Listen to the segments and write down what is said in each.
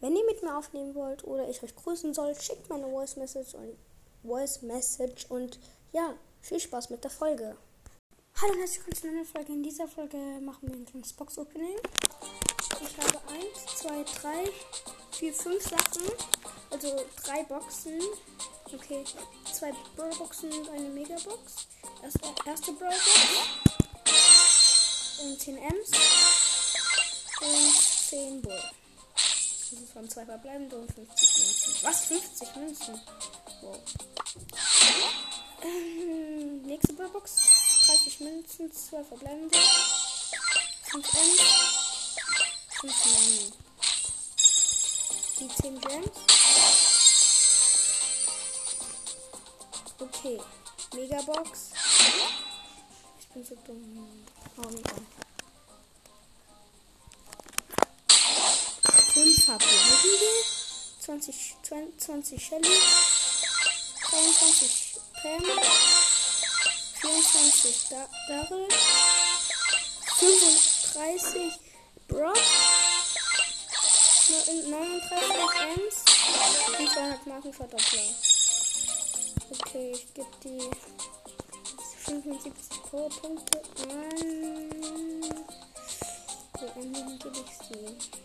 Wenn ihr mit mir aufnehmen wollt oder ich euch grüßen soll, schickt mir eine Voice Message und Voice Message und ja, viel Spaß mit der Folge. Hallo und herzlich willkommen zu einer Folge. In dieser Folge machen wir ein kleines Box Opening. Ich habe 1, 2, 3, 4, 5 Sachen. Also drei Boxen. Okay, zwei Brawl Boxen und eine Mega Box. Erste, erste Brawl Box. Und 10 Ms. Und 10 Bull. Waren zwei verbleibende und 50 Münzen. Was? 50 Münzen? Wow. Ähm, nächste Box. 30 Münzen, 2 verbleibende. 5 Ms. 5 Nani. Die 10 Gems. Okay. Megabox. Ich bin so dumm. Oh, mega. 5 verbleibende. 20, 20, 20 Shelly. 23 Pam. 24 da Daryl. 35 Brock. 39 Ems. Und 200 Markenverdoppler. Okay, ich gebe die 75 Powerpunkte an. Wo Ende gebe ich sie?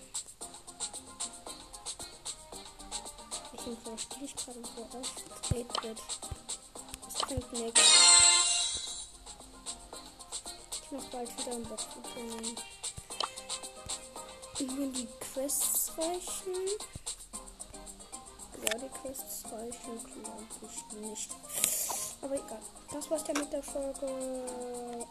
Ich spiele ich gerade so. 8-Bit. Das bringt nichts. Ich mach bald wieder ein Box-Opening. Wenn die Quests reichen. Ja, die Quests reichen, glaube ich nicht. Aber egal. Das war's dann mit der Folge.